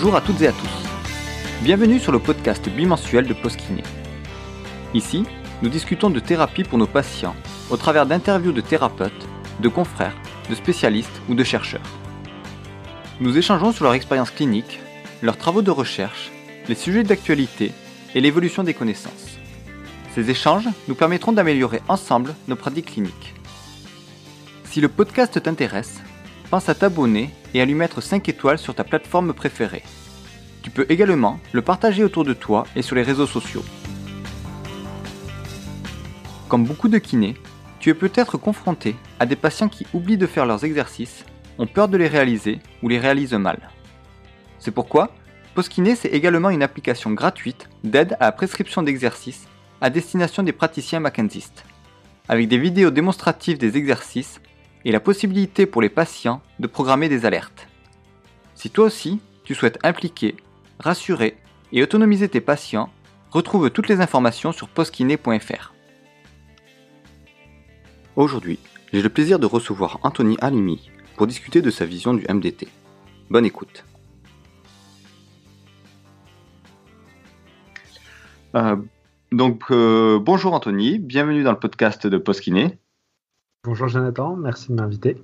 Bonjour à toutes et à tous. Bienvenue sur le podcast bimensuel de Postkiné. Ici, nous discutons de thérapie pour nos patients au travers d'interviews de thérapeutes, de confrères, de spécialistes ou de chercheurs. Nous échangeons sur leur expérience clinique, leurs travaux de recherche, les sujets d'actualité et l'évolution des connaissances. Ces échanges nous permettront d'améliorer ensemble nos pratiques cliniques. Si le podcast t'intéresse, pense à t'abonner et à lui mettre 5 étoiles sur ta plateforme préférée. Tu peux également le partager autour de toi et sur les réseaux sociaux. Comme beaucoup de kinés, tu es peut-être confronté à des patients qui oublient de faire leurs exercices, ont peur de les réaliser ou les réalisent mal. C'est pourquoi PostKiné c'est également une application gratuite d'aide à la prescription d'exercices à destination des praticiens McKenzistes, avec des vidéos démonstratives des exercices et la possibilité pour les patients de programmer des alertes. Si toi aussi, tu souhaites impliquer, rassurer et autonomiser tes patients, retrouve toutes les informations sur postkiné.fr. Aujourd'hui, j'ai le plaisir de recevoir Anthony Alimi pour discuter de sa vision du MDT. Bonne écoute. Euh, donc, euh, bonjour Anthony, bienvenue dans le podcast de Postkiné. Bonjour Jonathan, merci de m'inviter.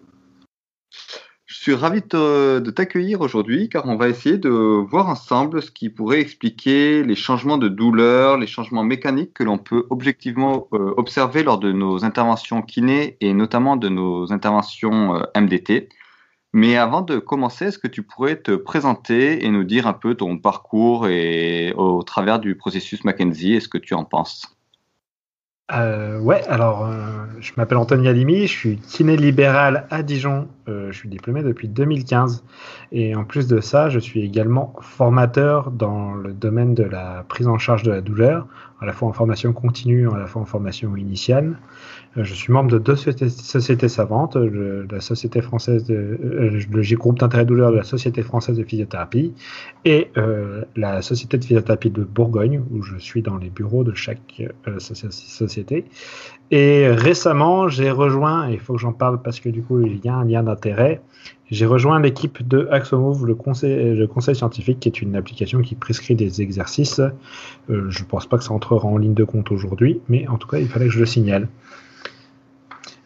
Je suis ravi de t'accueillir aujourd'hui car on va essayer de voir ensemble ce qui pourrait expliquer les changements de douleur, les changements mécaniques que l'on peut objectivement euh, observer lors de nos interventions kiné et notamment de nos interventions euh, MDT. Mais avant de commencer, est-ce que tu pourrais te présenter et nous dire un peu ton parcours et au travers du processus Mackenzie, est-ce que tu en penses? Euh, ouais, alors euh, je m'appelle Anthony Alimi, je suis kiné libéral à Dijon, euh, je suis diplômé depuis 2015 et en plus de ça, je suis également formateur dans le domaine de la prise en charge de la douleur, à la fois en formation continue, à la fois en formation initiale. Euh, je suis membre de deux sociétés savantes, la Société française de, euh, le groupe d'intérêt douleur de la Société française de physiothérapie et euh, la Société de physiothérapie de Bourgogne, où je suis dans les bureaux de chaque société. Et récemment, j'ai rejoint, et il faut que j'en parle parce que du coup, il y a un lien d'intérêt, j'ai rejoint l'équipe de Axomove, le conseil, scientifique, qui est une application qui prescrit des exercices. je ne pense pas que ça entrera en ligne de compte aujourd'hui, mais en tout cas, il fallait que je le signale.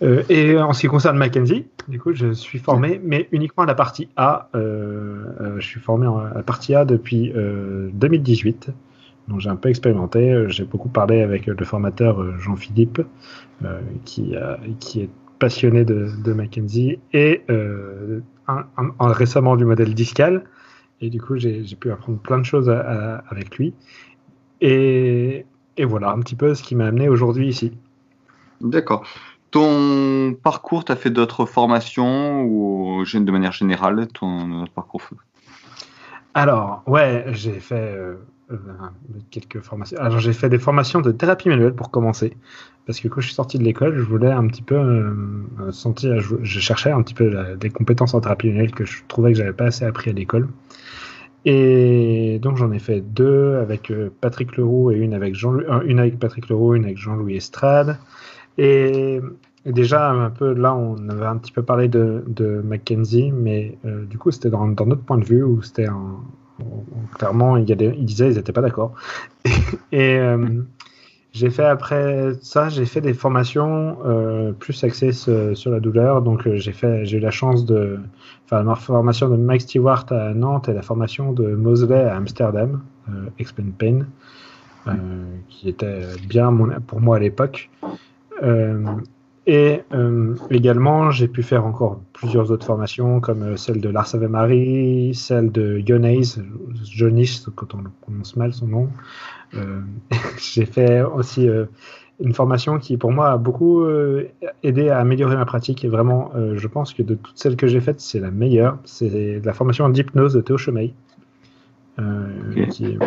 Euh, et en ce qui concerne Mackenzie, du coup, je suis formé, mais uniquement à la partie A. Euh, euh, je suis formé à la partie A depuis 2018. Donc j'ai un peu expérimenté. J'ai beaucoup parlé avec le formateur Jean-Philippe, qui est passionné de, de Mackenzie et récemment du modèle discal. Et du coup, j'ai pu apprendre plein de choses avec lui. Et, et voilà un petit peu ce qui m'a amené aujourd'hui ici. D'accord. Ton parcours, tu as fait d'autres formations ou de manière générale, ton parcours Alors, ouais, j'ai fait euh, euh, quelques formations. Alors, j'ai fait des formations de thérapie manuelle pour commencer. Parce que quand je suis sorti de l'école, je voulais un petit peu euh, sentir, je, cherchais un petit peu des compétences en thérapie manuelle que je trouvais que j'avais pas assez appris à l'école. Et donc j'en ai fait deux avec Patrick Leroux et une avec Jean, une avec Patrick Leroux, une avec Jean-Louis Estrade. Et, déjà, un peu là, on avait un petit peu parlé de, Mackenzie, mais euh, du coup, c'était dans, notre point de vue où c'était un. Clairement, il, y disait ils n'étaient pas d'accord. et euh, j'ai fait après ça, j'ai fait des formations euh, plus axées sur, la douleur. Donc, j'ai fait, j'ai eu la chance de faire la formation de Mike Stewart à Nantes et la formation de Mosley à Amsterdam, Explain Pain, qui était bien pour moi à l'époque. Euh, et euh, également, j'ai pu faire encore plusieurs autres formations, comme euh, celle de Lars Marie, celle de Jonas, Jonis, quand on prononce mal son nom. j'ai fait aussi une formation qui, pour moi, a beaucoup aidé à améliorer ma pratique. Et vraiment, je pense que de toutes celles que j'ai faites, c'est la meilleure. C'est la formation d'hypnose de Théo Chomey. qui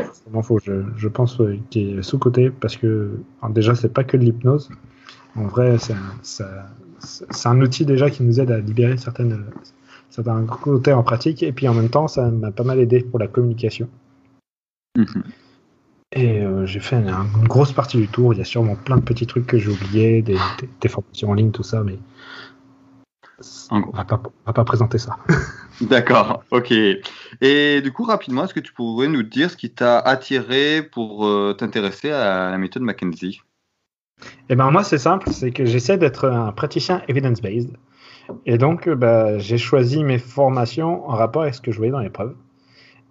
faut, je, je pense, qui est sous-côté parce que déjà, c'est pas que de l'hypnose. En vrai, c'est un, outil déjà qui nous aide à libérer certaines, certains côtés en pratique. Et puis en même temps, ça m'a pas mal aidé pour la communication. Mhm. Et euh, j'ai fait une, grosse partie du tour. Il y a sûrement plein de petits trucs que j'ai oubliés, des, formations en ligne, tout ça. Mais on va pas, va pas présenter ça. D'accord, ok. Et du coup, rapidement, est-ce que tu pourrais nous dire ce qui t'a attiré pour euh, t'intéresser à la méthode McKenzie Eh ben moi, c'est simple, c'est que j'essaie d'être un praticien evidence-based. Et donc, bah, j'ai choisi mes formations en rapport avec ce que je voyais dans l'épreuve.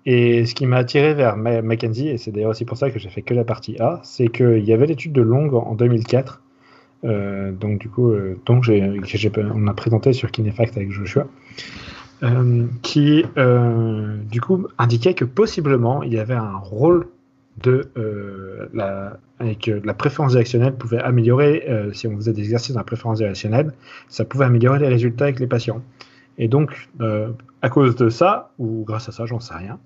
Et ce qui m'a attiré vers Mackenzie, et c'est d'ailleurs aussi pour ça que j'ai fait que la partie A, c'est qu'il y avait l'étude de Long en 2004 euh, donc du coup, euh, on a présenté sur Kinefact avec Joshua, euh, qui du coup indiquait que possiblement il y avait un rôle de la, avec la préférence directionnelle pouvait améliorer si on faisait des exercices dans la préférence directionnelle, ça pouvait améliorer les résultats avec les patients. Et donc, à cause de ça, ou grâce à ça, j'en sais rien,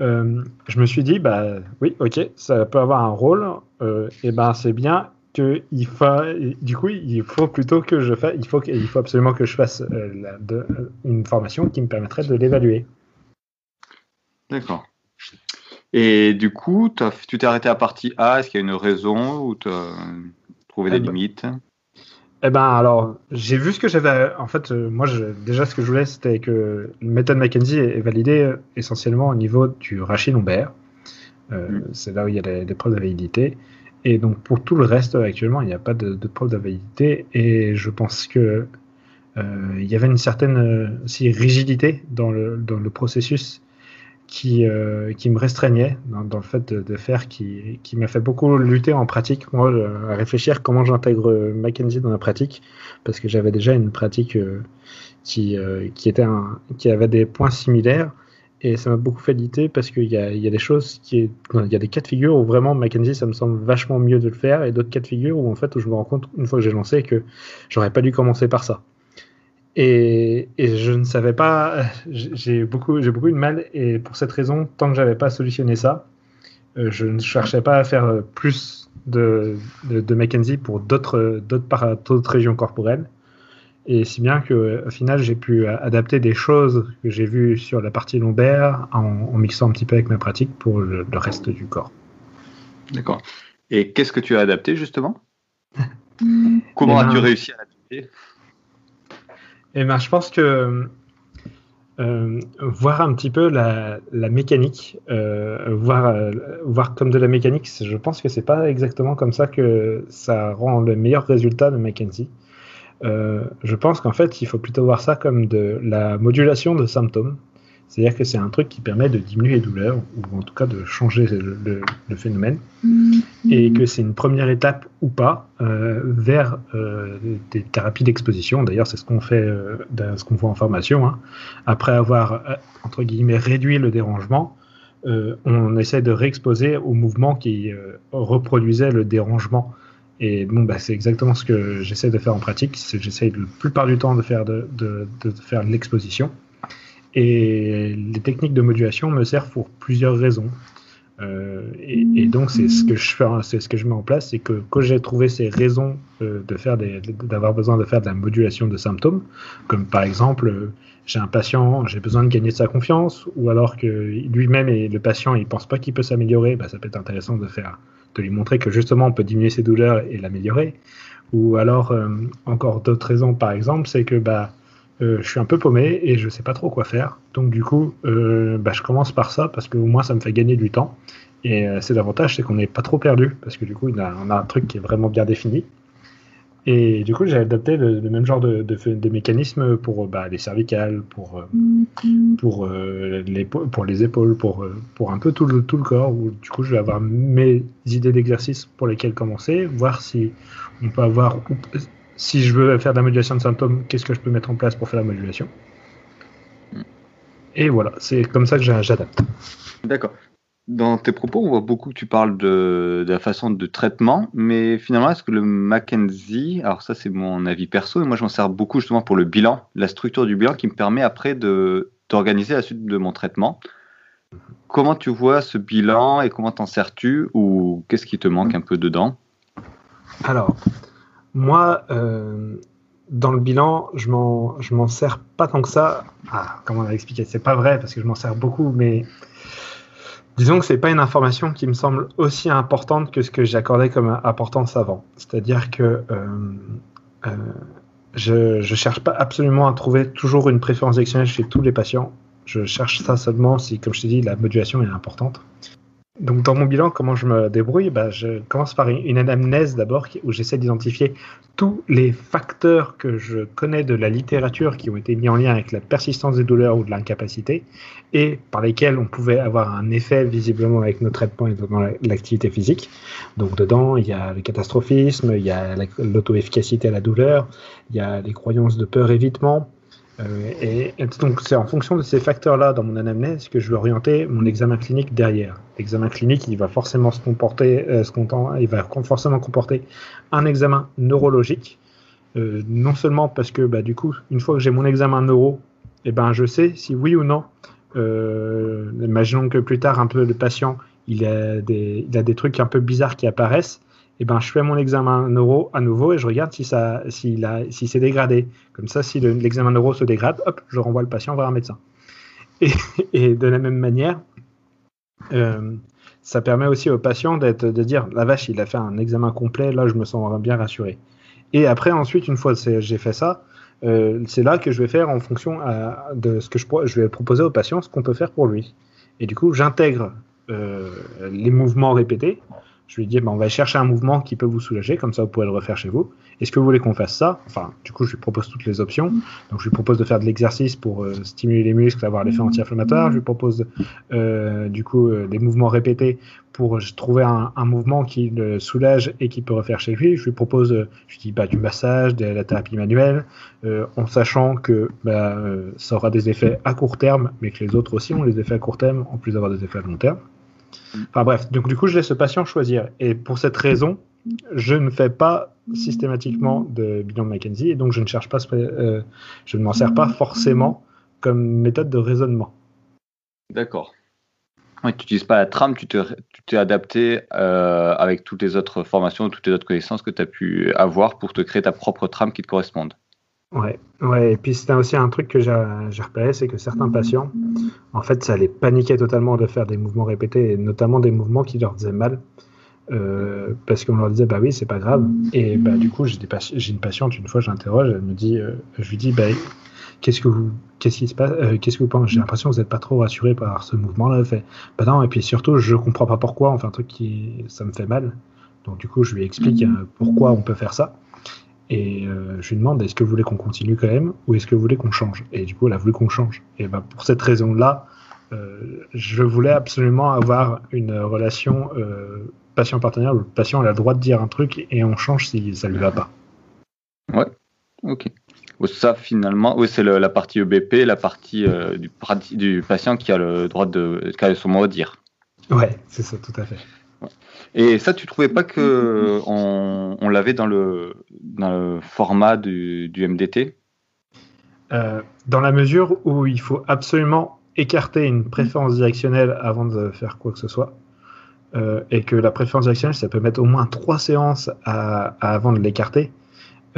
je me suis dit, bah oui, ok, ça peut avoir un rôle, et ben c'est bien, il faut, du coup, il faut plutôt que je fasse, il faut, il faut absolument que je fasse euh, une formation qui me permettrait de l'évaluer. D'accord. Et du coup, tu t'es arrêté à partie A. Est-ce qu'il y a une raison ou tu as trouvé des eh ben, limites? Eh ben, alors, j'ai vu ce que j'avais. En fait, euh, moi, je, déjà, ce que je voulais, c'était que méthode Mackenzie est, validée euh, essentiellement au niveau du rachis lombaire. Mm. C'est là où il y a des, preuves de validité. Et donc pour tout le reste, actuellement, il n'y a pas de, de preuve d'invalidité. Et je pense que euh, il y avait une certaine euh, aussi rigidité dans le, dans le processus qui, euh, qui me restreignait dans, le fait de, faire, qui, m'a fait beaucoup lutter en pratique, moi, à réfléchir comment j'intègre Mackenzie dans la pratique, parce que j'avais déjà une pratique qui, qui, qui avait des points similaires et ça m'a beaucoup fait parce qu'il y a, des choses. Il y a des cas de figure où vraiment Mackenzie, ça me semble vachement mieux de le faire, et d'autres cas de figure où en fait, où je me rends compte, une fois que j'ai lancé, que j'aurais pas dû commencer par ça. Et, et je ne savais pas. J'ai beaucoup, j'ai beaucoup de mal, et pour cette raison, tant que j'avais pas solutionné ça, euh, je ne cherchais pas à faire plus de, de, de Mackenzie pour d'autres régions corporelles. Et si bien qu'au final, j'ai pu adapter des choses que j'ai vues sur la partie lombaire en, mixant un petit peu avec ma pratique pour le, reste du corps. D'accord. Et qu'est-ce que tu as adapté justement? Comment eh as-tu ben, réussi à l'adapter? Eh ben, je pense que euh, voir un petit peu la, mécanique, euh, voir, euh, voir comme de la mécanique, je pense que c'est pas exactement comme ça que ça rend le meilleur résultat de Mackenzie. Je pense qu'en fait, il faut plutôt voir ça comme de la modulation de symptômes. C'est-à-dire que c'est un truc qui permet de diminuer les douleurs, ou en tout cas de changer le, phénomène, mm-hmm. et que c'est une première étape ou pas euh, vers euh, des thérapies d'exposition. D'ailleurs, c'est ce qu'on fait, ce qu'on voit en formation. Hein. Après avoir, entre guillemets, réduit le dérangement, on essaie de réexposer au mouvement qui reproduisait le dérangement et bon, bah, c'est exactement ce que j'essaie de faire en pratique. J'essaie la plupart du temps de faire de, de, de faire l'exposition. Et les techniques de modulation me servent pour plusieurs raisons. Euh, et, donc c'est ce que je fais, c'est ce que je mets en place, c'est que quand j'ai trouvé ces raisons euh, de faire d'avoir besoin de faire de la modulation de symptômes, comme par exemple euh, j'ai un patient, j'ai besoin de gagner de sa confiance, ou alors que lui-même et le patient il pense pas qu'il peut s'améliorer, bah, ça peut être intéressant de faire de lui montrer que justement on peut diminuer ses douleurs et l'améliorer. Ou alors, encore d'autres raisons, par exemple, c'est que bah, euh, je suis un peu paumé et je sais pas trop quoi faire. Donc du coup, euh, bah, je commence par ça parce qu'au moins ça me fait gagner du temps. Et c'est l'avantage, c'est qu'on n'est pas trop perdu parce que du coup, on a, un truc qui est vraiment bien défini. Et du coup, j'ai adapté le, même genre de, de, mécanismes pour bah, les cervicales, pour, euh, euh, les, épaules, pour, euh, un peu tout le, corps. Où, du coup, je vais avoir mes idées d'exercice pour lesquelles commencer, voir si on peut avoir. Si je veux faire de la modulation de symptômes, qu'est-ce que je peux mettre en place pour faire la modulation? Et voilà, c'est comme ça que j'adapte. D'accord dans tes propos, on voit beaucoup que tu parles de, la façon de traitement, mais finalement, est-ce que le Mackenzie, alors ça c'est mon avis perso, et moi je m'en sers beaucoup justement pour le bilan, la structure du bilan qui me permet après d'organiser la suite de mon traitement. Comment tu vois ce bilan et comment t'en sers-tu ou qu'est-ce qui te manque un peu dedans? Alors, moi, euh, dans le bilan, je m'en je m'en sers pas tant que ça. Ah, comment on va expliquer C'est pas vrai parce que je m'en sers beaucoup, mais Disons que c'est pas une information qui me semble aussi importante que ce que j'accordais comme importance avant. C'est-à-dire que euh, euh, Je ne cherche pas absolument à trouver toujours une préférence directionnelle chez tous les patients. Je cherche ça seulement si, comme je t'ai dit, la modulation est importante. Donc dans mon bilan, comment je me débrouille? Bah, Je commence par une anamnèse d'abord où j'essaie d'identifier tous les facteurs que je connais de la littérature qui ont été mis en lien avec la persistance des douleurs ou de l'incapacité et par lesquels on pouvait avoir un effet visiblement avec nos traitements et dans l'activité physique. Donc dedans, il y a le catastrophisme, il y a l'auto-efficacité à la douleur, il y a les croyances de peur-évitement, euh, et, donc, c'est en fonction de ces facteurs-là dans mon anamnèse que je vais orienter mon examen clinique derrière. L'examen clinique, il va forcément se comporter, euh, il va forcément comporter un examen neurologique. Euh, non seulement parce que, bah, du coup, une fois que j'ai mon examen neuro, eh ben, je sais si oui ou non. imaginons que plus tard, un peu le patient, il a des, il a des trucs un peu bizarres qui apparaissent eh ben, je fais mon examen neuro à nouveau et je regarde si ça, si si c'est dégradé. Comme ça, si l'examen neuro se dégrade, hop, je renvoie le patient vers un médecin. Et, de la même manière, euh, ça permet aussi au patient d'être, de dire, la vache, il a fait un examen complet, là, je me sens bien rassuré. Et après, ensuite, une fois que j'ai fait ça, euh, c'est là que je vais faire en fonction euh, de ce que je, je vais proposer au patient, ce qu'on peut faire pour lui. Et du coup, j'intègre les mouvements répétés je lui dis, bah, on va chercher un mouvement qui peut vous soulager, comme ça vous pouvez le refaire chez vous. Est-ce que vous voulez qu'on fasse ça? Enfin, du coup, je lui propose toutes les options. Donc, je lui propose de faire de l'exercice pour euh, stimuler les muscles, avoir l'effet anti-inflammatoire. Je lui propose, euh, du coup, euh, des mouvements répétés pour trouver un, mouvement qui le soulage et qui peut refaire chez lui. Je lui propose, je lui dis, bah, du massage, de la thérapie manuelle, en sachant que bah, ça aura des effets à court terme, mais que les autres aussi ont des effets à court terme, en plus d'avoir des effets à long terme. Enfin bref, donc du coup, je laisse le patient choisir. Et pour cette raison, je ne fais pas systématiquement de bilan de McKenzie et donc je ne cherche pas, euh, je ne m'en sers pas forcément comme méthode de raisonnement. D'accord. tu n'utilises pas la trame, tu t'es adapté euh, avec toutes les autres formations, toutes les autres connaissances que tu as pu avoir pour te créer ta propre trame qui te corresponde. Ouais, ouais, et puis c'était aussi un truc que j'ai repéré, c'est que certains patients, en fait, ça les paniquait totalement de faire des mouvements répétés, et notamment des mouvements qui leur faisaient mal, euh, parce qu'on leur disait, bah oui, c'est pas grave. Et bah, du coup, j'ai une patiente, une fois, j'interroge, elle me dit, euh, je lui dis, bah, qu'est-ce que vous, qu'est-ce qui se passe, euh, qu'est-ce que vous pensez? J'ai l'impression que vous n'êtes pas trop rassuré par ce mouvement-là. Fait, bah non, et puis surtout, je comprends pas pourquoi on fait un truc qui, ça me fait mal. Donc du coup, je lui explique pourquoi on peut faire ça. Et euh, je lui demande est-ce que vous voulez qu'on continue quand même ou est-ce que vous voulez qu'on change? Et du coup, elle a voulu qu'on change. Et ben, pour cette raison-là, euh, je voulais absolument avoir une relation euh, patient-partenaire où le patient a le droit de dire un truc et on change si ça lui va pas. Ouais, ok. Ça, finalement, oui, c'est la partie EBP, la partie du, du, patient qui a le droit de, qui a son mot à dire. Ouais, c'est ça, tout à fait. Et ça, tu trouvais pas que on, l'avait dans le, format du, MDT euh, Dans la mesure où il faut absolument écarter une préférence directionnelle avant de faire quoi que ce soit. Euh, et que la préférence directionnelle, ça peut mettre au moins trois séances avant de l'écarter.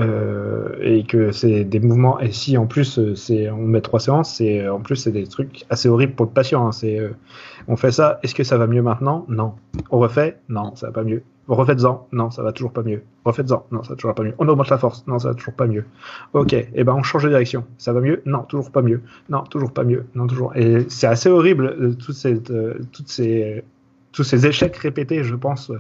Euh, et que c'est des mouvements et si en plus euh, c'est on met trois séances c'est en plus c'est des trucs assez horribles pour le patient hein. c'est euh, on fait ça est-ce que ça va mieux maintenant? Non. On refait? Non ça va pas mieux. Refaites-en? Non ça va toujours pas mieux. Refaites-en? Non ça va toujours pas mieux. On augmente la force? Non ça va toujours pas mieux. Ok et eh ben on change de direction. Ça va mieux? Non toujours pas mieux. Non toujours pas mieux. Non toujours. Et c'est assez horrible toutes ces toutes ces tous ces échecs répétés, je pense,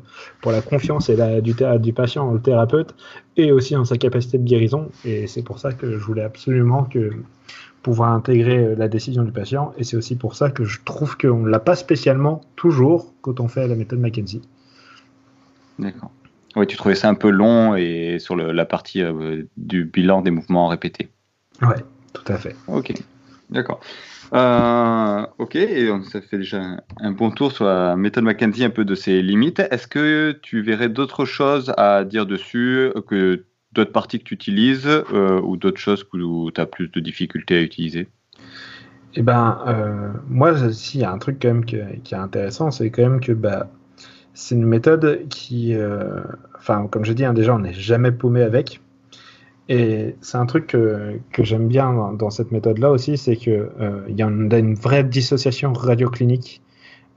pour la confiance et la, du, du patient en le thérapeute, et aussi en sa capacité de guérison. Et c'est pour ça que je voulais absolument que pouvoir intégrer la décision du patient. Et c'est aussi pour ça que je trouve qu'on ne l'a pas spécialement toujours quand on fait la méthode McKenzie. D'accord. Oui, tu trouvais ça un peu long et sur la partie euh, du bilan des mouvements répétés. Ouais, tout à fait. Ok, d'accord. Euh, ok, et ça fait déjà un bon tour sur la méthode McKenzie, un peu de ses limites. Est-ce que tu verrais d'autres choses à dire dessus, que d'autres parties que tu utilises, euh, ou d'autres choses où tu as plus de difficultés à utiliser? Eh ben, euh, moi, s'il y a un truc quand même qui, est intéressant, c'est quand même que bah, c'est une méthode qui, enfin, comme je dis, hein, déjà, on n'est jamais paumé avec. Et c'est un truc que, que j'aime bien dans, cette méthode-là aussi, c'est qu'il euh, y a une, vraie dissociation radioclinique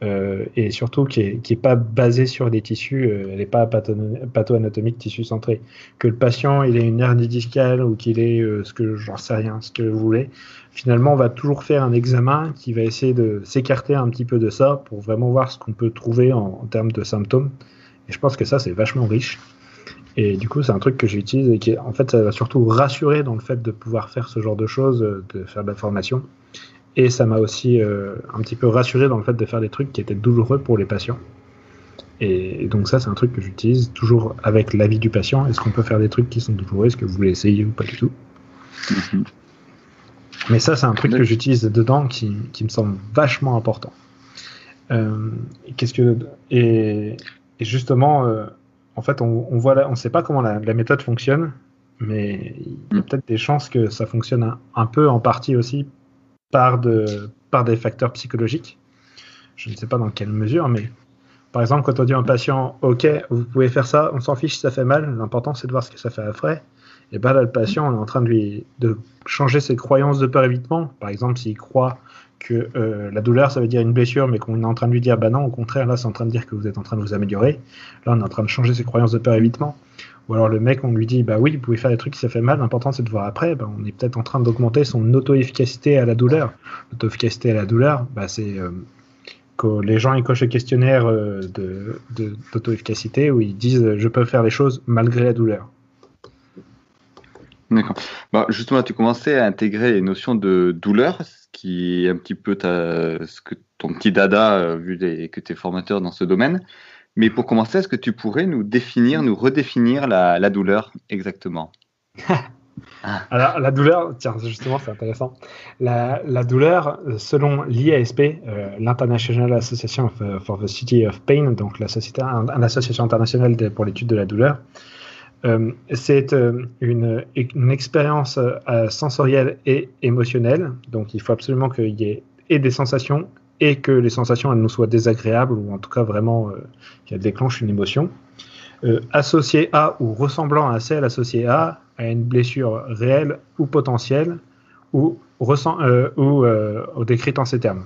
euh, et surtout qui n'est est pas basée sur des tissus, euh, elle n'est pas patho-anatomique, tissu centré. Que le patient il ait une hernie discale ou qu'il ait euh, ce que j'en sais rien, ce que vous voulez, finalement on va toujours faire un examen qui va essayer de s'écarter un petit peu de ça pour vraiment voir ce qu'on peut trouver en, termes de symptômes. Et je pense que ça c'est vachement riche. Et du coup, c'est un truc que j'utilise et qui, en fait, ça va surtout rassurer dans le fait de pouvoir faire ce genre de choses, de faire de la formation. Et ça m'a aussi euh, un petit peu rassuré dans le fait de faire des trucs qui étaient douloureux pour les patients. Et, donc ça, c'est un truc que j'utilise toujours avec l'avis du patient. Est-ce qu'on peut faire des trucs qui sont douloureux? Est-ce que vous voulez essayer ou pas du tout? Mhm. Mais ça, c'est un truc que j'utilise dedans qui, qui, me semble vachement important. Euh, qu'est-ce que et, et justement, euh, en fait, on, on voit on ne sait pas comment la, la, méthode fonctionne, mais il y a mm. peut-être des chances que ça fonctionne un, un peu en partie aussi par, de, par des facteurs psychologiques. Je ne sais pas dans quelle mesure, mais par exemple, quand on dit à un patient, OK, vous pouvez faire ça, on s'en fiche si ça fait mal, l'important c'est de voir ce que ça fait après. Et bien là, le patient, on est en train de lui de changer ses croyances de peur évitement. Par exemple, s'il croit que euh, la douleur, ça veut dire une blessure, mais qu'on est en train de lui dire, bah non, au contraire, là, c'est en train de dire que vous êtes en train de vous améliorer. Là, on est en train de changer ses croyances de peur évitement. Ou alors le mec, on lui dit, bah oui, vous pouvez faire des trucs qui ça fait mal, l'important c'est de voir après, bah, on est peut-être en train d'augmenter son auto-efficacité à la douleur. L'auto-efficacité à la douleur, bah, c'est euh, que les gens ils cochent le questionnaire euh, d'auto-efficacité où ils disent, je peux faire les choses malgré la douleur. D'accord. Bah, justement, tu commençais à intégrer les notions de douleur, qui est un petit peu ta, ce que ton petit dada, euh, vu que tu es formateur dans ce domaine. Mais pour commencer, est-ce que tu pourrais nous définir, nous redéfinir la, douleur exactement? Alors, la douleur, tiens, justement, c'est intéressant. La, douleur, selon l'IASP, euh, l'International Association for the City of Pain, donc l'association internationale pour l'étude de la douleur, c'est une, une, expérience sensorielle et émotionnelle. Donc, il faut absolument qu'il y ait des sensations et que les sensations elles nous soient désagréables ou en tout cas vraiment euh, qu'elles déclenchent une émotion. Euh, associé à ou ressemblant à celle associée à, à une blessure réelle ou potentielle ou, euh, ou décrite en ces termes.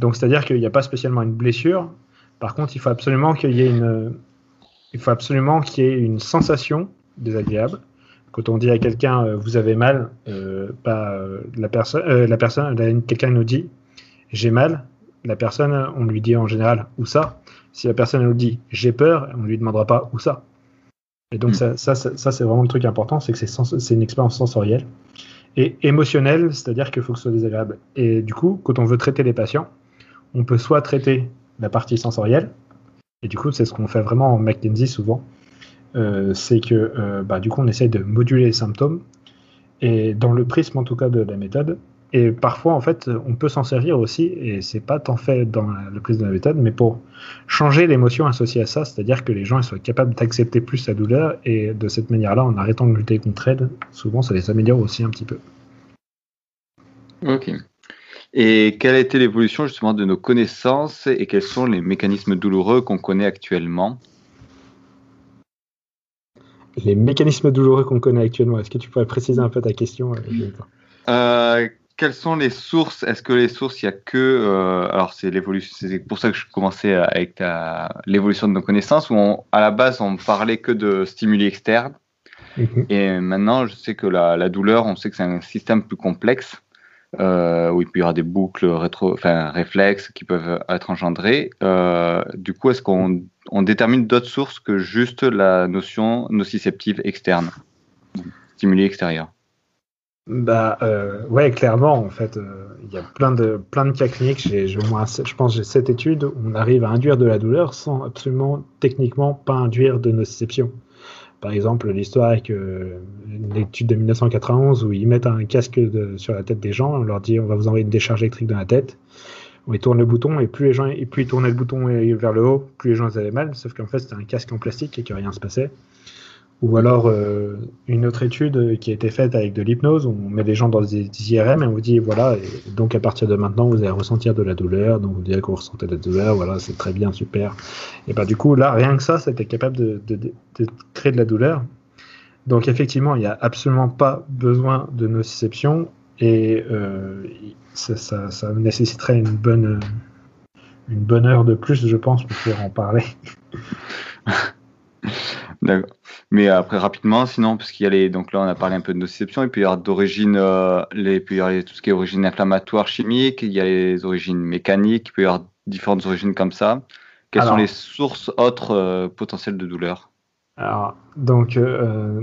Donc c'est-à-dire qu'il n'y a pas spécialement une blessure, par contre il faut absolument qu'il y ait une, il faut absolument qu'il y ait une sensation désagréable. Quand on dit à quelqu'un vous avez mal, pas la personne, la personne, quelqu'un nous dit j'ai mal, la personne, on lui dit en général où ça. Si la personne nous dit j'ai peur, on lui demandera pas où ça. Et donc hmm. ça, ça, c'est vraiment le truc important, c'est que c'est une expérience sensorielle et émotionnelle, c'est-à-dire qu'il faut que ce soit désagréable. Et du coup, quand on veut traiter les patients, on peut soit traiter la partie sensorielle, et du coup c'est ce qu'on fait vraiment en McKenzie souvent, euh, c'est que euh, bah, du coup on essaie de moduler les symptômes, et dans le prisme en tout cas de la méthode, et parfois, en fait, on peut s'en servir aussi, et c'est pas tant fait dans le prise de la méthode, mais pour changer l'émotion associée à ça, c'est-à-dire que les gens soient capables d'accepter plus la douleur, et de cette manière-là, en arrêtant de lutter contre elle, souvent ça les améliore aussi un petit peu. Ok. Et quelle a été l'évolution justement de nos connaissances et quels sont les mécanismes douloureux qu'on connaît actuellement? Les mécanismes douloureux qu'on connaît actuellement, est-ce que tu pourrais préciser un peu ta question euh, quelles sont les sources? Est-ce que les sources, il n'y a que. Euh, alors, c'est l'évolution. C'est pour ça que je commençais avec l'évolution de nos connaissances, où à la base, on parlait que de stimuli externes. Mhm. Et maintenant, je sais que la, douleur, on sait que c'est un système plus complexe, euh, où il y avoir des boucles rétro, enfin, réflexes qui peuvent être engendrés. Euh, du coup, est-ce qu'on on détermine d'autres sources que juste la notion nociceptive externe? Stimuli extérieurs bah euh, ouais, clairement, en fait, il y a plein de plein de cas cliniques. J'ai, je pense, j'ai cette étude où on arrive à induire de la douleur sans absolument techniquement pas induire de nociception. Par exemple, l'histoire avec euh, l'étude de 1991 où ils mettent un casque sur la tête des gens, on leur dit on va vous envoyer une décharge électrique dans la tête. On tourne le bouton et plus les gens, et plus ils tournaient le bouton vers le haut, plus les gens avaient mal. Sauf qu'en fait c'était un casque en plastique et que rien se passait. Ou alors euh, une autre étude qui a été faite avec de l'hypnose, on met les gens dans des, IRM et on vous dit voilà, donc à partir de maintenant vous allez ressentir de la douleur, donc vous direz que vous ressentez de la douleur, voilà, c'est très bien, super. Et ben du coup là, rien que ça, c'était capable de, de, créer de la douleur. Donc effectivement, il n'y a absolument pas besoin de nociception et euh, ça, ça, ça, nécessiterait une bonne, une bonne heure de plus, je pense, pour pouvoir en parler. D'accord. Mais après, rapidement, sinon, parce qu'il y a les. Donc là, on a parlé un peu de nociception, et puis il y a d'origine. Euh, les... Puis il y a tout ce qui est origine inflammatoire chimique, il y a les origines mécaniques, il peut y avoir différentes origines comme ça. Quelles sont les sources autres euh, potentielles de douleur Alors, donc, euh,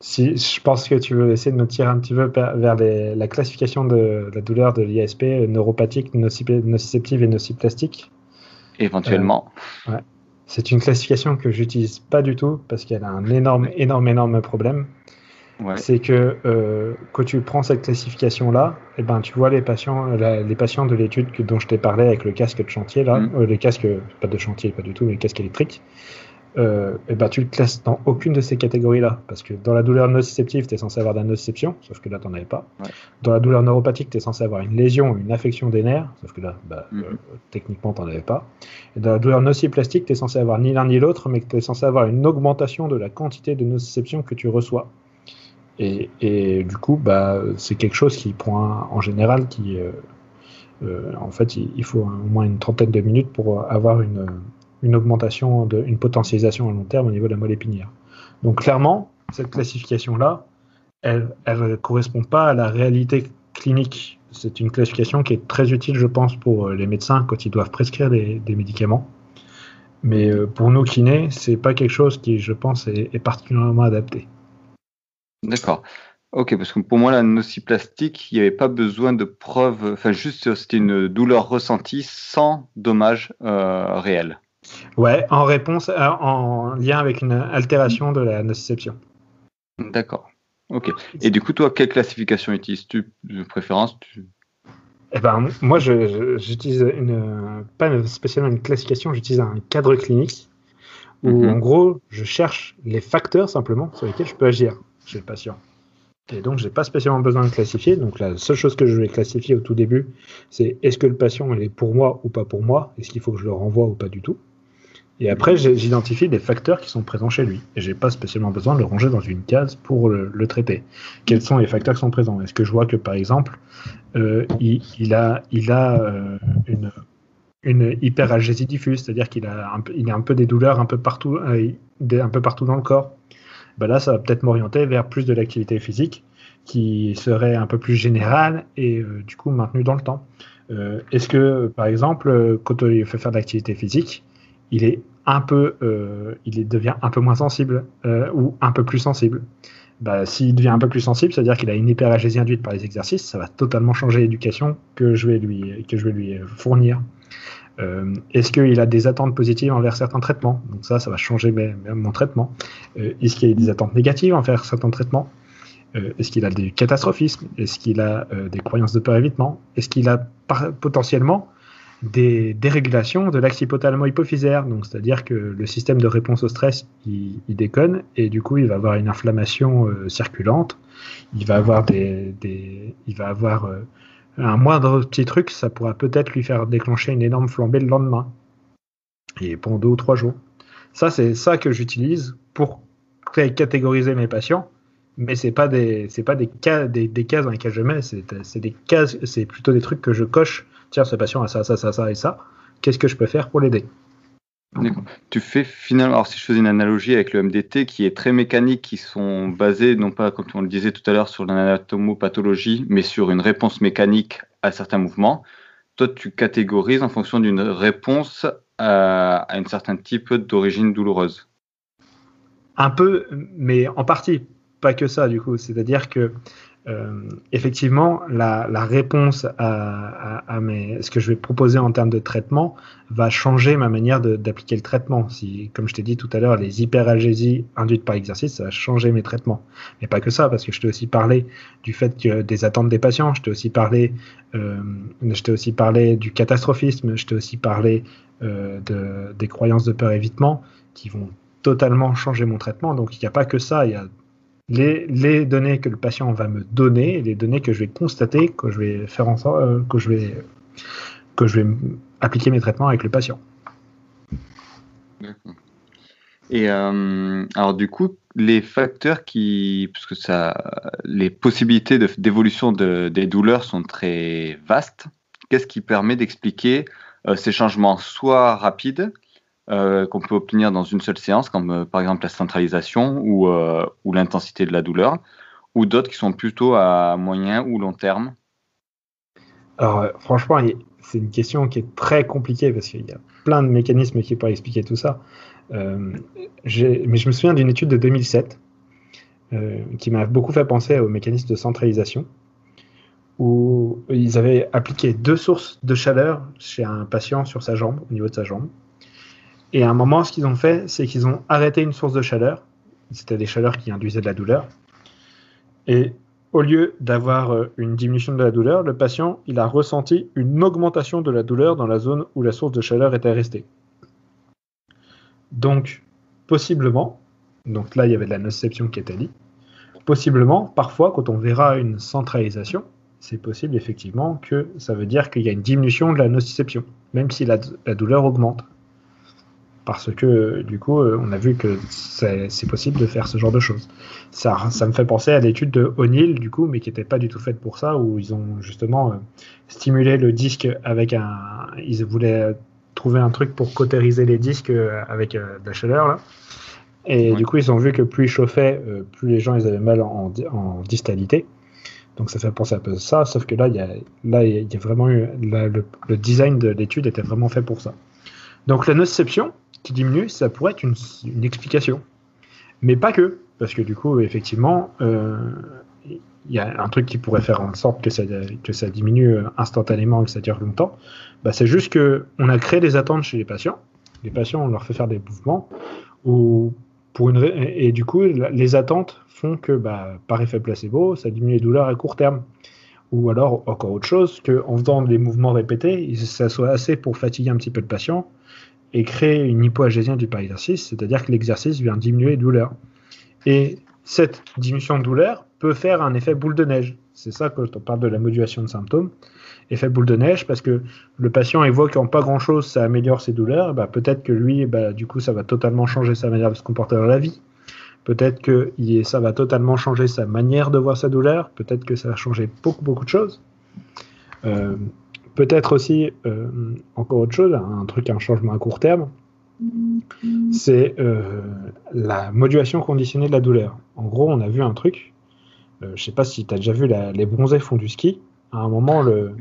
si je pense que tu veux essayer de me tirer un petit peu vers la classification de la douleur de l'ISP neuropathique, nociceptive et nociplastique. Éventuellement. ouais. C'est une classification que j'utilise pas du tout parce qu'elle a un énorme, énorme, énorme problème. C'est que euh, quand tu prends cette classification-là, eh ben, tu vois les patients, les patients de l'étude dont je t'ai parlé avec le casque de chantier, là, mm. euh, les casques, pas de chantier, pas du tout, mais le casque électrique, euh, et ben, tu le classes dans aucune de ces catégories-là. Parce que dans la douleur nociceptive, tu es censé avoir de la nociception, sauf que là, tu n'en avais pas. Dans la douleur neuropathique, tu es censé avoir une lésion, une affection des nerfs, sauf que là, bah, mhm. euh, techniquement, tu n'en avais pas. Et dans la douleur nociplastique, tu es censé avoir ni l'un ni l'autre, mais tu es censé avoir une augmentation de la quantité de nociception que tu reçois. Et, et du coup, bah, c'est quelque chose qui prend en général qui. Euh, en fait, il, faut au moins une trentaine de minutes pour avoir une une augmentation, de, une potentialisation à long terme au niveau de la moelle épinière. Donc clairement, cette classification-là, elle ne correspond pas à la réalité clinique. C'est une classification qui est très utile, je pense, pour euh, les médecins quand ils doivent prescrire des, médicaments. Mais euh, pour nous kinés, c'est pas quelque chose qui, je pense, est, particulièrement adapté. D'accord. Ok, parce que pour moi, la nociplastique, il n'y avait pas besoin de preuves, enfin juste c'était une douleur ressentie sans dommage euh, réel. Ouais, en réponse, en lien avec une altération de la nociception. D'accord. Ok. Et du coup, toi, quelle classification utilises-tu de préférence? Eh ben, moi, j'utilise une, pas spécialement une classification, j'utilise un cadre clinique où, mhm. en gros, je cherche les facteurs simplement sur lesquels je peux agir chez le patient. Et donc, je n'ai pas spécialement besoin de classifier. Donc, la seule chose que je vais classifier au tout début, c'est est-ce que le patient est pour moi ou pas pour moi? Est-ce qu'il faut que je le renvoie ou pas du tout? Et après, j'identifie des facteurs qui sont présents chez lui. Et j'ai pas spécialement besoin de le ranger dans une case pour le, traiter. Quels sont les facteurs qui sont présents? Est-ce que je vois que, par exemple, euh, il, a, euh, une, une hyperalgésie diffuse, c'est-à-dire qu'il a, un, il a un peu des douleurs un peu partout, euh, un peu partout dans le corps. Ben là, ça va peut-être m'orienter vers plus de l'activité physique qui serait un peu plus générale et du coup maintenue dans le temps. Est-ce que, par exemple, quand il fait faire de l'activité physique, il est un peu, euh, il devient un peu moins sensible euh, ou un peu plus sensible. Bah, S'il devient un peu plus sensible, c'est-à-dire qu'il a une hyperagésie induite par les exercices, ça va totalement changer l'éducation que je vais lui, que je vais lui fournir. Euh, Est-ce qu'il a des attentes positives envers certains traitements? Donc ça, ça va changer mon traitement. Est-ce qu'il a des attentes négatives envers certains traitements? Est-ce qu'il a des catastrophismes? Est-ce qu'il a des croyances de peur évitement Est-ce qu'il a potentiellement des dérégulations de l'axe hypothalamo-hypophysaire. Donc, c'est-à-dire que le système de réponse au stress, il, déconne et du coup, il va avoir une inflammation euh, circulante. Il va avoir des, il va avoir euh, un moindre petit truc, ça pourra peut-être lui faire déclencher une énorme flambée le lendemain et pendant deux ou trois jours. Ça, c'est ça que j'utilise pour catégoriser mes patients mais c'est pas des pas des cas des, des, cases dans lesquelles je mets c'est des cases c'est plutôt des trucs que je coche tiens, ce patient a ça, ça, ça, ça et ça, qu'est-ce que je peux faire pour l'aider? Tu fais finalement, alors si je faisais une analogie avec le MDT qui est très mécanique, qui sont basés non pas comme on le disait tout à l'heure sur l'anatomopathologie, mais sur une réponse mécanique à certains mouvements, toi tu catégorises en fonction d'une réponse à, à un certain type d'origine douloureuse. Un peu, mais en partie, pas que ça du coup. C'est-à-dire que euh, effectivement, la, réponse à, ce que je vais proposer en termes de traitement va changer ma manière d'appliquer le traitement. Si, comme je t'ai dit tout à l'heure, les hyperalgésies induites par l'exercice, ça va changer mes traitements. Mais pas que ça, parce que je t'ai aussi parlé du fait des attentes des patients, je t'ai aussi parlé, euh, aussi parlé du catastrophisme, je t'ai aussi parlé euh, de, des croyances de peur évitement qui vont totalement changer mon traitement. Donc il n'y a pas que ça, les, données que le patient va me donner, les données que je vais constater, que je vais faire en euh, que je vais que je vais appliquer mes traitements avec le patient. Et euh, alors du coup, les facteurs qui, puisque ça, les possibilités d'évolution des douleurs sont très vastes. Qu'est-ce qui permet d'expliquer ces changements soit rapides, qu'on peut obtenir dans une seule séance, comme par exemple la centralisation ou, ou l'intensité de la douleur, ou d'autres qui sont plutôt à moyen ou long terme? Alors franchement, c'est une question qui est très compliquée parce qu'il y a plein de mécanismes qui pourraient expliquer tout ça. mais je me souviens d'une étude de 2007 qui m'a beaucoup fait penser au mécanisme de centralisation où ils avaient appliqué deux sources de chaleur chez un patient sur sa jambe, au niveau de sa jambe. Et à un moment, ce qu'ils ont fait, c'est qu'ils ont arrêté une source de chaleur. C'était des chaleurs qui induisaient de la douleur. Et au lieu d'avoir euh, une diminution de la douleur, le patient, il a ressenti une augmentation de la douleur dans la zone où la source de chaleur était restée. Donc, possiblement, donc là, il y avait de la nociception qui était dit, possiblement, parfois, quand on verra une centralisation, c'est possible effectivement que ça veut dire qu'il y a une diminution de la nociception, même si la, douleur augmente. Parce que du coup, euh, on a vu que c'est possible de faire ce genre de choses. Ça, ça me fait penser à l'étude de O'Neill, du coup, mais qui n'était pas du tout faite pour ça, où ils ont justement euh, stimulé le disque avec un. Ils voulaient trouver un truc pour cautériser les disques euh, avec de la chaleur, là. Et du coup, ils ont vu que plus ils chauffaient, plus les gens ils avaient mal en, en distalité. Donc ça fait penser un peu à ça, sauf que là, il y a, là, il y a vraiment eu, le, design de l'étude était vraiment fait pour ça. Donc la nociception qui diminue, ça pourrait être une, explication. Mais pas que, parce que du coup, effectivement, euh, il y a un truc qui pourrait faire en sorte que ça, diminue instantanément et que ça dure longtemps. Bah, c'est juste qu'on a créé des attentes chez les patients. Les patients, on leur fait faire des mouvements et du coup, les attentes font que, bah, par effet placebo, ça diminue les douleurs à court terme. Ou alors, encore autre chose, qu'en faisant des mouvements répétés, ça soit assez pour fatiguer un petit peu le patient et créer une hypoagésie du par exercice, c'est-à-dire que l'exercice vient diminuer les douleurs. Et cette diminution de douleur peut faire un effet boule de neige. C'est ça quand on parle de la modulation de symptômes effet boule de neige parce que le patient évoque en pas grand chose, ça améliore ses douleurs. Bah, peut-être que lui, bah, du coup, ça va totalement changer sa manière de se comporter dans la vie. Peut-être que ça va totalement changer sa manière de voir sa douleur. Peut-être que ça va changer beaucoup, beaucoup de choses. Euh, peut-être aussi, euh, encore autre chose, un truc, un changement à court terme, c'est euh, la modulation conditionnée de la douleur. En gros, on a vu un truc, je ne sais pas si tu as déjà vu les bronzés font du ski. À un moment, le,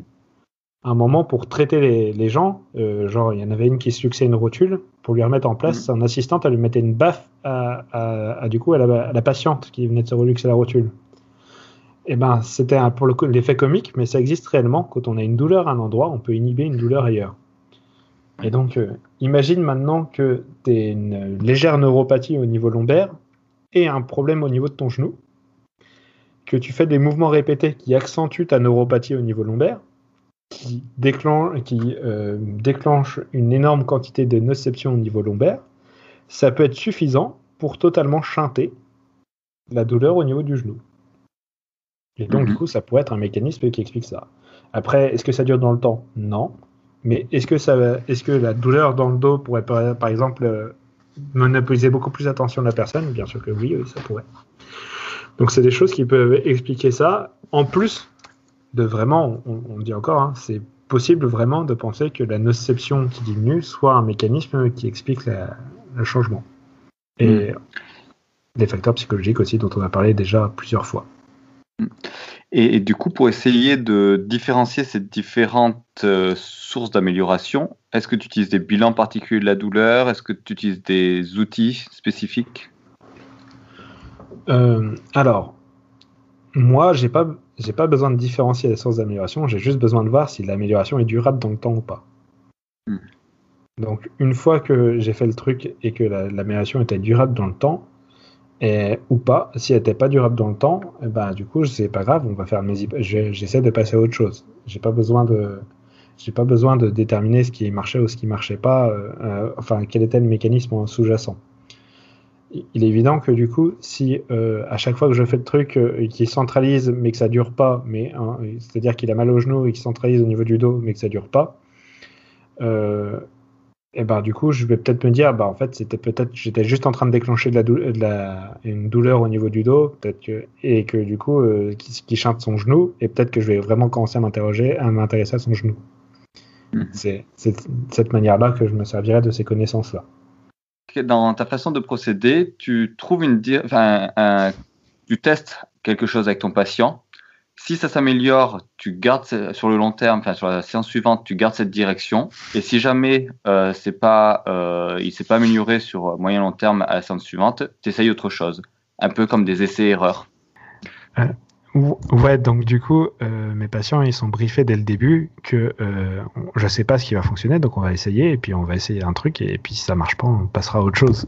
un moment pour traiter les, gens, euh, genre il y en avait une qui se luxait une rotule, pour lui remettre en place, mm. son assistante, elle lui mettait une baffe à, du coup à la, patiente qui venait de se reluxer la rotule. Et eh ben c'était pour l'effet comique, mais ça existe réellement. Quand on a une douleur à un endroit, on peut inhiber une douleur ailleurs. Et donc, euh, imagine maintenant que tu as une légère neuropathie au niveau lombaire et un problème au niveau de ton genou, que tu fais des mouvements répétés qui accentuent ta neuropathie au niveau lombaire, qui, déclenche, qui euh, déclenche une énorme quantité de nociception au niveau lombaire, ça peut être suffisant pour totalement chanter la douleur au niveau du genou. Et donc, du mhm. coup, ça pourrait être un mécanisme qui explique ça. Après, est-ce que ça dure dans le temps? Non. Mais est-ce que, ça, est-ce que la douleur dans le dos pourrait, par, exemple, euh, monopoliser beaucoup plus l'attention de la personne? Bien sûr que oui, oui, ça pourrait. Donc, c'est des choses qui peuvent expliquer ça. En plus de vraiment, on, dit encore, hein, c'est possible vraiment de penser que la nociception qui diminue soit un mécanisme qui explique le changement. Et mm. des facteurs psychologiques aussi dont on a parlé déjà plusieurs fois. Mm. Et, du coup, pour essayer de différencier ces différentes euh, sources d'amélioration, est-ce que tu utilises des bilans particuliers de la douleur? Est-ce que tu utilises des outils spécifiques? Euh, Alors, moi, j'ai pas j'ai pas besoin de différencier les sources d'amélioration, j'ai juste besoin de voir si l'amélioration est durable dans le temps ou pas. Hmm. Donc, une fois que j'ai fait le truc et que l'amélioration était durable dans le temps, et, ou pas, si elle n'était pas durable dans le temps, eh ben, du coup, c'est pas grave, on va faire mes j'essaie de passer à autre chose. J'ai pas besoin de j'ai pas besoin de déterminer ce qui marchait ou ce qui marchait pas, euh, euh, enfin, quel était le mécanisme sous-jacent il est évident que du coup, si euh, à chaque fois que je fais le truc euh, qui centralise mais que ça dure pas, mais hein, c'est-à-dire qu'il a mal au genou et qu'il centralise au niveau du dos mais que ça dure pas, euh, et ben du coup, je vais peut-être me dire, bah en fait, c'était peut-être, j'étais juste en train de déclencher de la, de la une douleur au niveau du dos, peut-être que et que du coup, qui, qui chante son genou, et peut-être que je vais vraiment commencer à m'interroger, à m'intéresser à son genou. Mhm. C'est de cette manière-là que je me servirais de ces connaissances-là. Dans ta façon de procéder, tu trouves une, enfin, tu testes quelque chose avec ton patient. Si ça s'améliore, tu gardes sur le long terme, enfin sur la séance suivante, tu gardes cette direction. Et si jamais euh, c'est pas, euh, il s'est pas amélioré sur moyen long terme à la séance suivante, tu essayes autre chose, un peu comme des essais-erreurs. Euh, Ouais, donc du coup, euh, mes patients, ils sont briefés dès le début que euh, je sais pas ce qui va fonctionner, donc on va essayer, et puis on va essayer un truc, et, puis si ça marche pas, on passera à autre chose.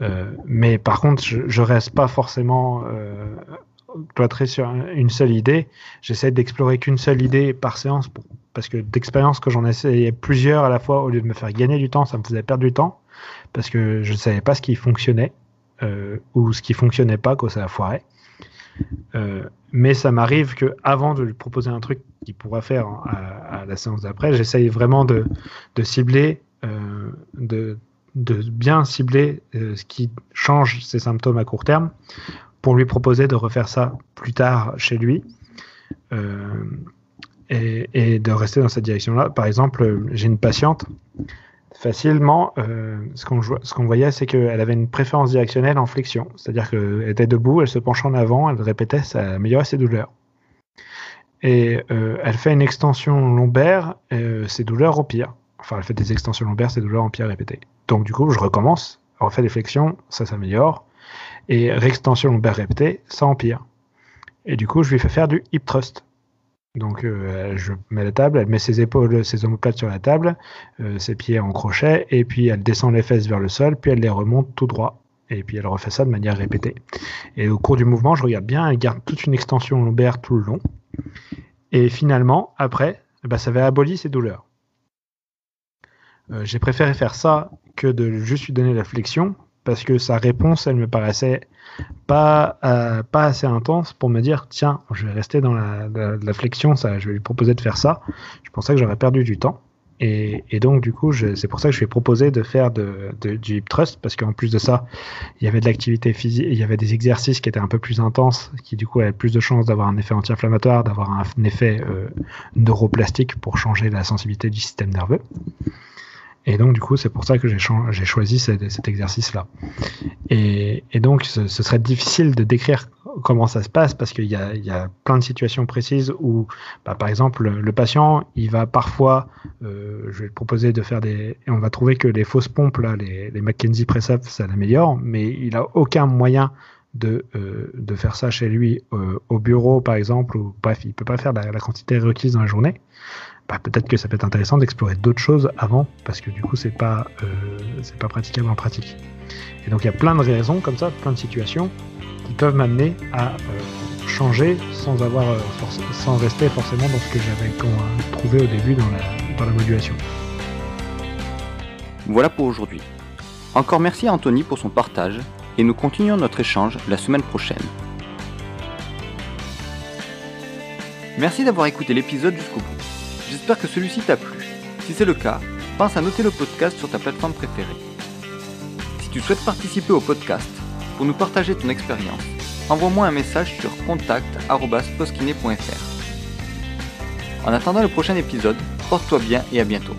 Euh, mais par contre, je, je reste pas forcément euh, cloîtré sur une seule idée. J'essaie d'explorer qu'une seule idée par séance, parce que d'expérience, quand j'en essayais plusieurs à la fois, au lieu de me faire gagner du temps, ça me faisait perdre du temps, parce que je ne savais pas ce qui fonctionnait, euh, ou ce qui fonctionnait pas, quand ça a foiré. Euh, mais ça m'arrive que avant de lui proposer un truc qu'il pourra faire à, la séance d'après, j'essaye vraiment de, cibler, euh, de, bien cibler euh, ce qui change ses symptômes à court terme pour lui proposer de refaire ça plus tard chez lui. Et, de rester dans cette direction-là. Par exemple, j'ai une patiente facilement, euh, ce qu'on voyait, c'est qu'elle avait une préférence directionnelle en flexion. C'est-à-dire qu'elle était debout, elle se penchait en avant, elle répétait, ça améliorait ses douleurs. Et euh, elle fait une extension lombaire, euh, ses douleurs empirent. Enfin, elle fait des extensions lombaires, ses douleurs empirent répétées. Donc, du coup, je recommence, on refait des flexions, ça s'améliore. Et réextension lombaire répétée, ça empire. Et du coup, je lui fais faire du hip thrust. Donc euh, je mets la table, elle met ses épaules, ses omoplates sur la table, euh, ses pieds en crochet, et puis elle descend les fesses vers le sol, puis elle les remonte tout droit. Et puis elle refait ça de manière répétée. Et au cours du mouvement, je regarde bien, elle garde toute une extension lombaire tout le long. Et finalement, après, eh ben, ça avait aboli ses douleurs. Euh, j'ai préféré faire ça que de juste lui donner la flexion, parce que sa réponse, elle me paraissait pas, euh, pas assez intense pour me dire tiens, je vais rester dans la, flexion, ça, je vais lui proposer de faire ça. Je pensais que j'aurais perdu du temps. Et, et donc, du coup, c'est pour ça que je lui ai proposé de faire du hip thrust, parce qu'en plus de ça, il y avait de l'activité physique, il y avait des exercices qui étaient un peu plus intenses, qui du coup avaient plus de chances d'avoir un effet anti-inflammatoire, d'avoir un, effet euh, neuroplastique pour changer la sensibilité du système nerveux. Et donc, du coup, c'est pour ça que j'ai choisi cet, exercice-là. Et, donc, ce, serait difficile de décrire comment ça se passe parce qu'il y, a, plein de situations précises où, bah, par exemple, le patient, il va parfois, euh, je vais le proposer de faire des, et on va trouver que les fausses pompes, les, les McKenzie press up ça l'améliore, mais il a aucun moyen de, euh, de faire ça chez lui euh, au bureau, par exemple, ou bref, il peut pas faire la quantité requise dans la journée. Bah, peut-être que ça peut être intéressant d'explorer d'autres choses avant, parce que du coup, c'est pas, euh, c'est pas praticable en pratique. Et donc, il y a plein de raisons comme ça, plein de situations qui peuvent m'amener à euh, changer sans avoir, euh, sans rester forcément dans ce que j'avais trouvé au début dans la, dans la modulation. Voilà pour aujourd'hui. Encore merci à Anthony pour son partage et nous continuons notre échange la semaine prochaine. Merci d'avoir écouté l'épisode jusqu'au bout. J'espère que celui-ci t'a plu. Si c'est le cas, pense à noter le podcast sur ta plateforme préférée. Si tu souhaites participer au podcast pour nous partager ton expérience, envoie-moi un message sur contact.poskiné.fr. En attendant le prochain épisode, porte-toi bien et à bientôt.